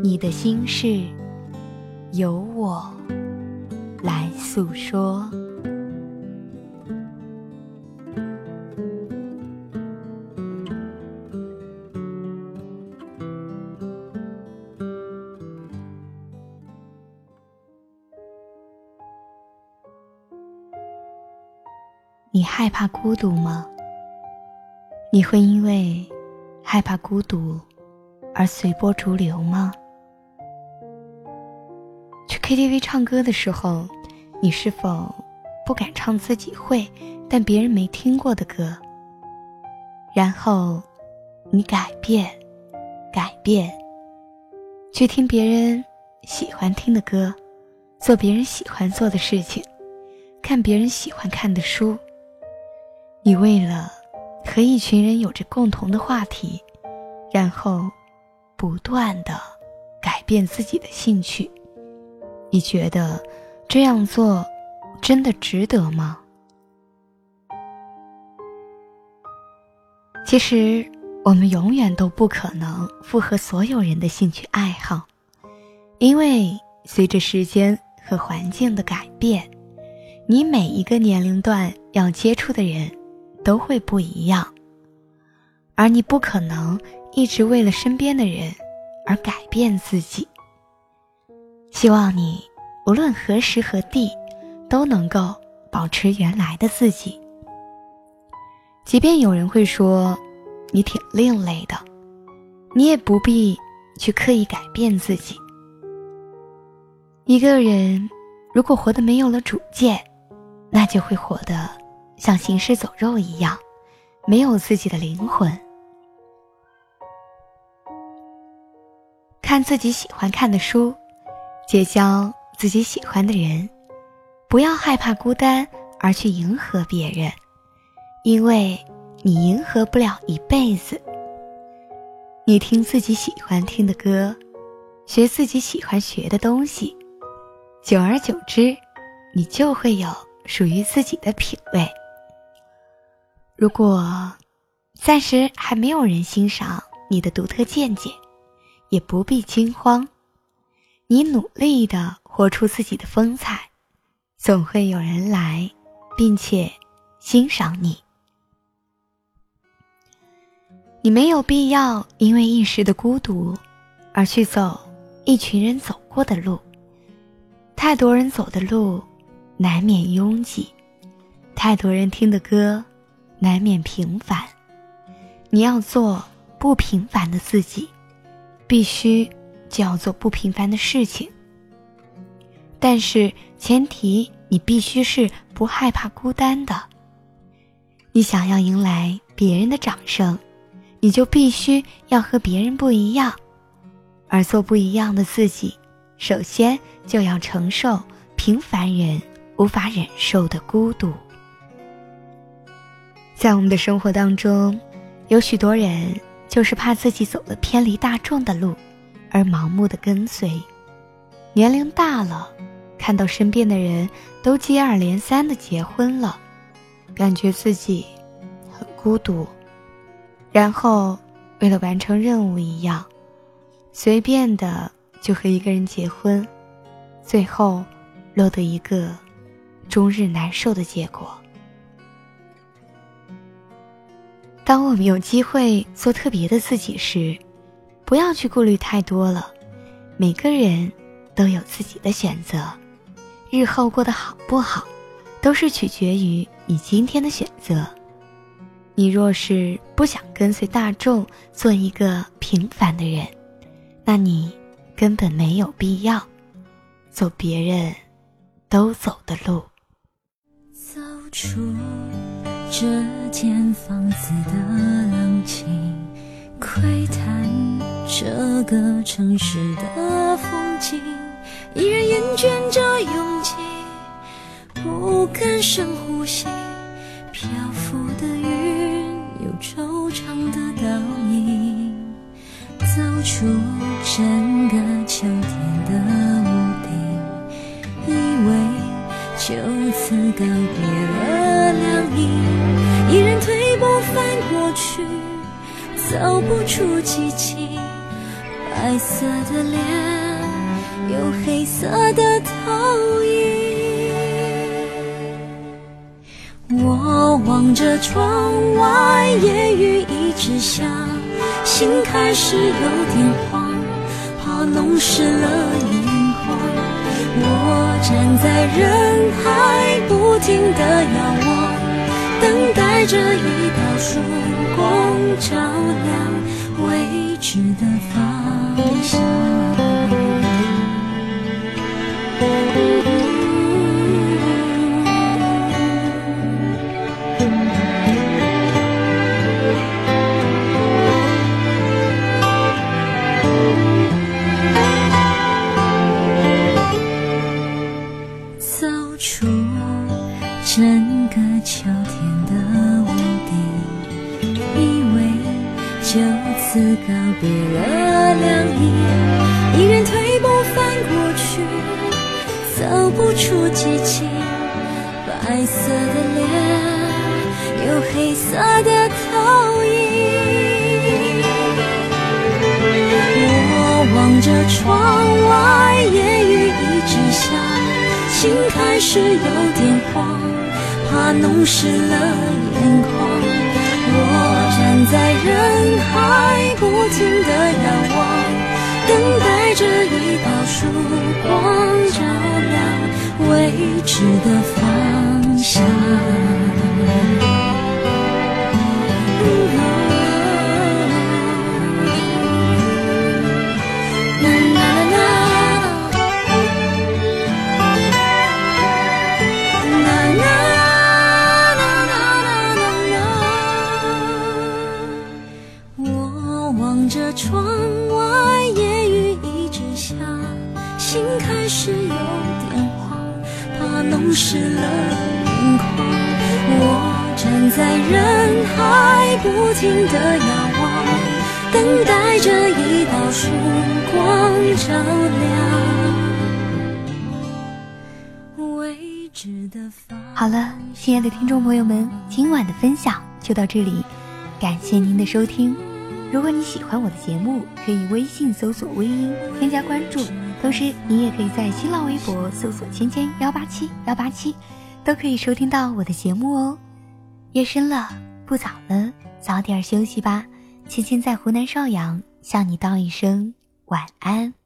你的心事，由我来诉说。你害怕孤独吗？你会因为害怕孤独而随波逐流吗？KTV 唱歌的时候，你是否不敢唱自己会但别人没听过的歌？然后，你改变，改变，去听别人喜欢听的歌，做别人喜欢做的事情，看别人喜欢看的书。你为了和一群人有着共同的话题，然后不断的改变自己的兴趣。你觉得这样做真的值得吗？其实，我们永远都不可能符合所有人的兴趣爱好，因为随着时间和环境的改变，你每一个年龄段要接触的人都会不一样，而你不可能一直为了身边的人而改变自己。希望你无论何时何地，都能够保持原来的自己。即便有人会说你挺另类的，你也不必去刻意改变自己。一个人如果活得没有了主见，那就会活得像行尸走肉一样，没有自己的灵魂。看自己喜欢看的书。结交自己喜欢的人，不要害怕孤单而去迎合别人，因为你迎合不了一辈子。你听自己喜欢听的歌，学自己喜欢学的东西，久而久之，你就会有属于自己的品味。如果暂时还没有人欣赏你的独特见解，也不必惊慌。你努力的活出自己的风采，总会有人来，并且欣赏你。你没有必要因为一时的孤独，而去走一群人走过的路。太多人走的路，难免拥挤；太多人听的歌，难免平凡。你要做不平凡的自己，必须。就要做不平凡的事情，但是前提你必须是不害怕孤单的。你想要迎来别人的掌声，你就必须要和别人不一样，而做不一样的自己，首先就要承受平凡人无法忍受的孤独。在我们的生活当中，有许多人就是怕自己走了偏离大众的路。而盲目的跟随，年龄大了，看到身边的人都接二连三的结婚了，感觉自己很孤独，然后为了完成任务一样，随便的就和一个人结婚，最后落得一个终日难受的结果。当我们有机会做特别的自己时，不要去顾虑太多了，每个人都有自己的选择，日后过得好不好，都是取决于你今天的选择。你若是不想跟随大众做一个平凡的人，那你根本没有必要走别人都走的路。走出这间房子的冷清。窥探。这个城市的风景，依然厌倦着拥挤，不敢深呼吸。漂浮的云，有惆怅的倒影，走出整个秋天的屋顶，以为就此告别了凉意，依然退步翻过去，走不出寂静。白色的脸，有黑色的投影。我望着窗外，夜雨一直下，心开始有点慌，怕弄湿了眼眶。我站在人海，不停地遥望，等待着一道曙光照亮未知的方向。依然退步翻过去，走不出激情。白色的脸，有黑色的投影。我望着窗外，夜雨一直下，心开始有点慌，怕弄湿了眼眶。我站在人海，不停地仰望，等待着一道曙光照亮未知的方向。开始有点慌，怕弄湿了眼眶。我站在人海，不停地遥望，等待着一道曙光照亮未知的。好了，亲爱的听众朋友们，今晚的分享就到这里，感谢您的收听。如果你喜欢我的节目，可以微信搜索“微音”添加关注，同时你也可以在新浪微博搜索“芊芊幺八七幺八七”，都可以收听到我的节目哦。夜深了，不早了，早点休息吧。芊芊在湖南邵阳向你道一声晚安。